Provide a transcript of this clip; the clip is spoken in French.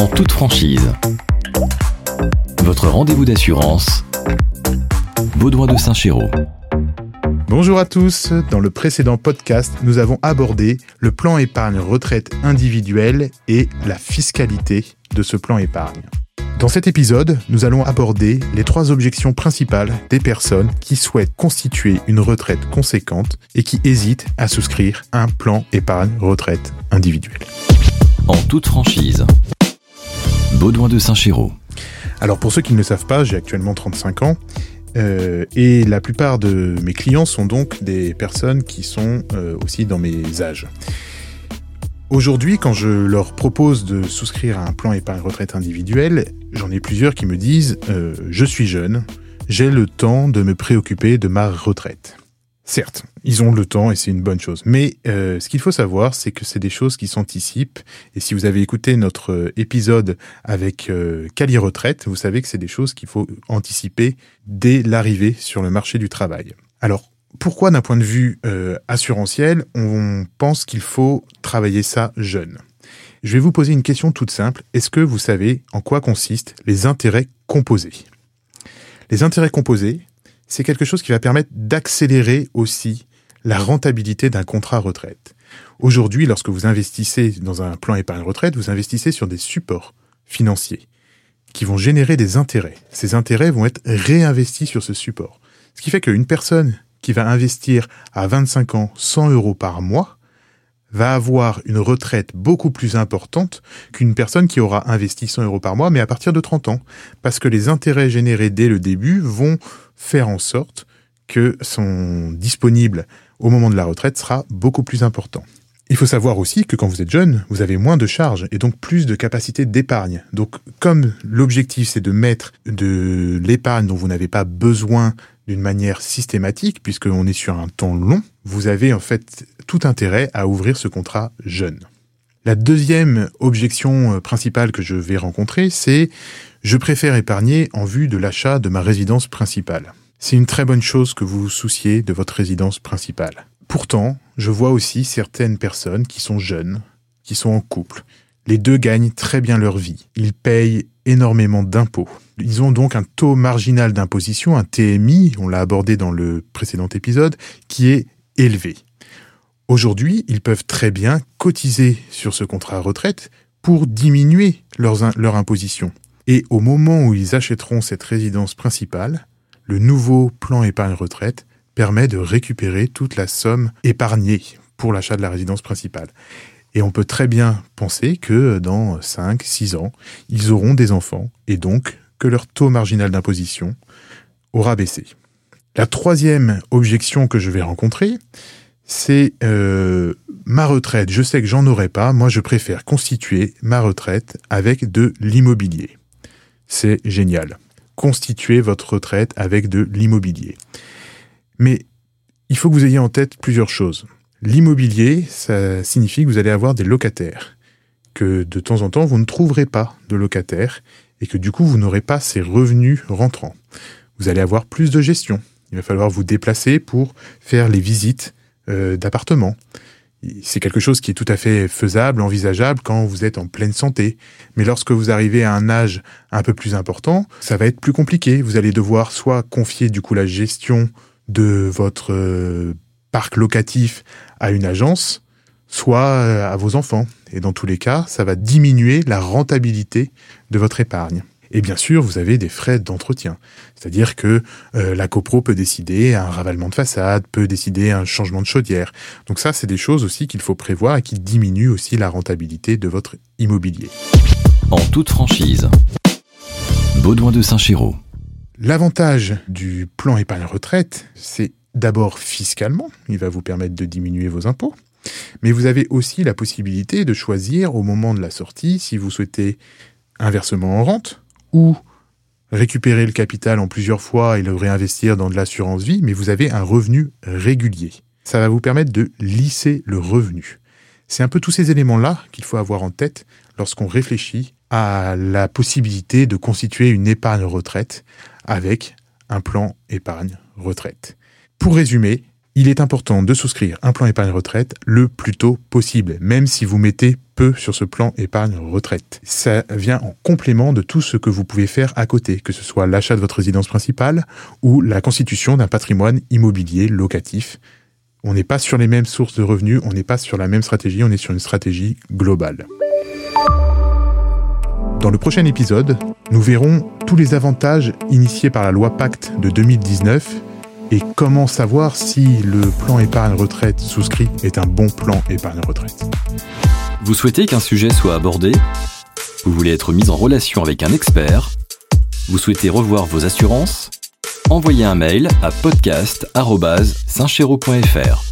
en toute franchise. Votre rendez-vous d'assurance, Baudouin de Saint-Chéraud. Bonjour à tous, dans le précédent podcast, nous avons abordé le plan épargne retraite individuel et la fiscalité de ce plan épargne. Dans cet épisode, nous allons aborder les trois objections principales des personnes qui souhaitent constituer une retraite conséquente et qui hésitent à souscrire un plan épargne retraite individuel. En toute franchise, Baudouin de Saint-Chéraud. Alors pour ceux qui ne le savent pas, j'ai actuellement 35 ans euh, et la plupart de mes clients sont donc des personnes qui sont euh, aussi dans mes âges. Aujourd'hui, quand je leur propose de souscrire à un plan épargne retraite individuel, j'en ai plusieurs qui me disent euh, Je suis jeune, j'ai le temps de me préoccuper de ma retraite. Certes, ils ont le temps et c'est une bonne chose. Mais euh, ce qu'il faut savoir, c'est que c'est des choses qui s'anticipent. Et si vous avez écouté notre euh, épisode avec euh, Cali Retraite, vous savez que c'est des choses qu'il faut anticiper dès l'arrivée sur le marché du travail. Alors, pourquoi d'un point de vue assurantiel, on pense qu'il faut travailler ça jeune? Je vais vous poser une question toute simple. Est-ce que vous savez en quoi consistent les intérêts composés? Les intérêts composés, c'est quelque chose qui va permettre d'accélérer aussi la rentabilité d'un contrat retraite. Aujourd'hui, lorsque vous investissez dans un plan épargne retraite, vous investissez sur des supports financiers qui vont générer des intérêts. Ces intérêts vont être réinvestis sur ce support. Ce qui fait qu'une personne qui va investir à 25 ans 100 euros par mois va avoir une retraite beaucoup plus importante qu'une personne qui aura investi 100 euros par mois, mais à partir de 30 ans. Parce que les intérêts générés dès le début vont faire en sorte que son disponible au moment de la retraite sera beaucoup plus important. Il faut savoir aussi que quand vous êtes jeune, vous avez moins de charges et donc plus de capacité d'épargne. Donc comme l'objectif c'est de mettre de l'épargne dont vous n'avez pas besoin d'une manière systématique, puisqu'on est sur un temps long, vous avez en fait tout intérêt à ouvrir ce contrat jeune. La deuxième objection euh, principale que je vais rencontrer, c'est je préfère épargner en vue de l'achat de ma résidence principale. C'est une très bonne chose que vous vous souciez de votre résidence principale. Pourtant, je vois aussi certaines personnes qui sont jeunes, qui sont en couple. Les deux gagnent très bien leur vie. Ils payent énormément d'impôts. Ils ont donc un taux marginal d'imposition, un TMI, on l'a abordé dans le précédent épisode, qui est élevé. Aujourd'hui, ils peuvent très bien cotiser sur ce contrat retraite pour diminuer leur imposition. Et au moment où ils achèteront cette résidence principale, le nouveau plan épargne retraite permet de récupérer toute la somme épargnée pour l'achat de la résidence principale. Et on peut très bien penser que dans 5, 6 ans, ils auront des enfants et donc que leur taux marginal d'imposition aura baissé. La troisième objection que je vais rencontrer, c'est euh, ma retraite. Je sais que j'en aurai pas. Moi, je préfère constituer ma retraite avec de l'immobilier. C'est génial. Constituer votre retraite avec de l'immobilier. Mais il faut que vous ayez en tête plusieurs choses. L'immobilier, ça signifie que vous allez avoir des locataires, que de temps en temps, vous ne trouverez pas de locataires, et que du coup, vous n'aurez pas ces revenus rentrants. Vous allez avoir plus de gestion. Il va falloir vous déplacer pour faire les visites euh, d'appartements. C'est quelque chose qui est tout à fait faisable, envisageable quand vous êtes en pleine santé. Mais lorsque vous arrivez à un âge un peu plus important, ça va être plus compliqué. Vous allez devoir soit confier du coup la gestion de votre euh, parc locatif à une agence, soit euh, à vos enfants. Et dans tous les cas, ça va diminuer la rentabilité de votre épargne. Et bien sûr, vous avez des frais d'entretien. C'est-à-dire que euh, la copro peut décider un ravalement de façade, peut décider un changement de chaudière. Donc ça, c'est des choses aussi qu'il faut prévoir et qui diminuent aussi la rentabilité de votre immobilier. En toute franchise, Baudouin de Saint-Chéraud. L'avantage du plan épargne retraite, c'est d'abord fiscalement, il va vous permettre de diminuer vos impôts, mais vous avez aussi la possibilité de choisir au moment de la sortie si vous souhaitez un versement en rente ou récupérer le capital en plusieurs fois et le réinvestir dans de l'assurance vie, mais vous avez un revenu régulier. Ça va vous permettre de lisser le revenu. C'est un peu tous ces éléments-là qu'il faut avoir en tête lorsqu'on réfléchit à la possibilité de constituer une épargne retraite avec un plan épargne retraite. Pour résumer, il est important de souscrire un plan épargne retraite le plus tôt possible, même si vous mettez peu sur ce plan épargne retraite. Ça vient en complément de tout ce que vous pouvez faire à côté, que ce soit l'achat de votre résidence principale ou la constitution d'un patrimoine immobilier locatif. On n'est pas sur les mêmes sources de revenus, on n'est pas sur la même stratégie, on est sur une stratégie globale. Dans le prochain épisode, nous verrons tous les avantages initiés par la loi Pacte de 2019 et comment savoir si le plan épargne retraite souscrit est un bon plan épargne retraite? Vous souhaitez qu'un sujet soit abordé? Vous voulez être mis en relation avec un expert? Vous souhaitez revoir vos assurances? Envoyez un mail à podcast.saintchéro.fr.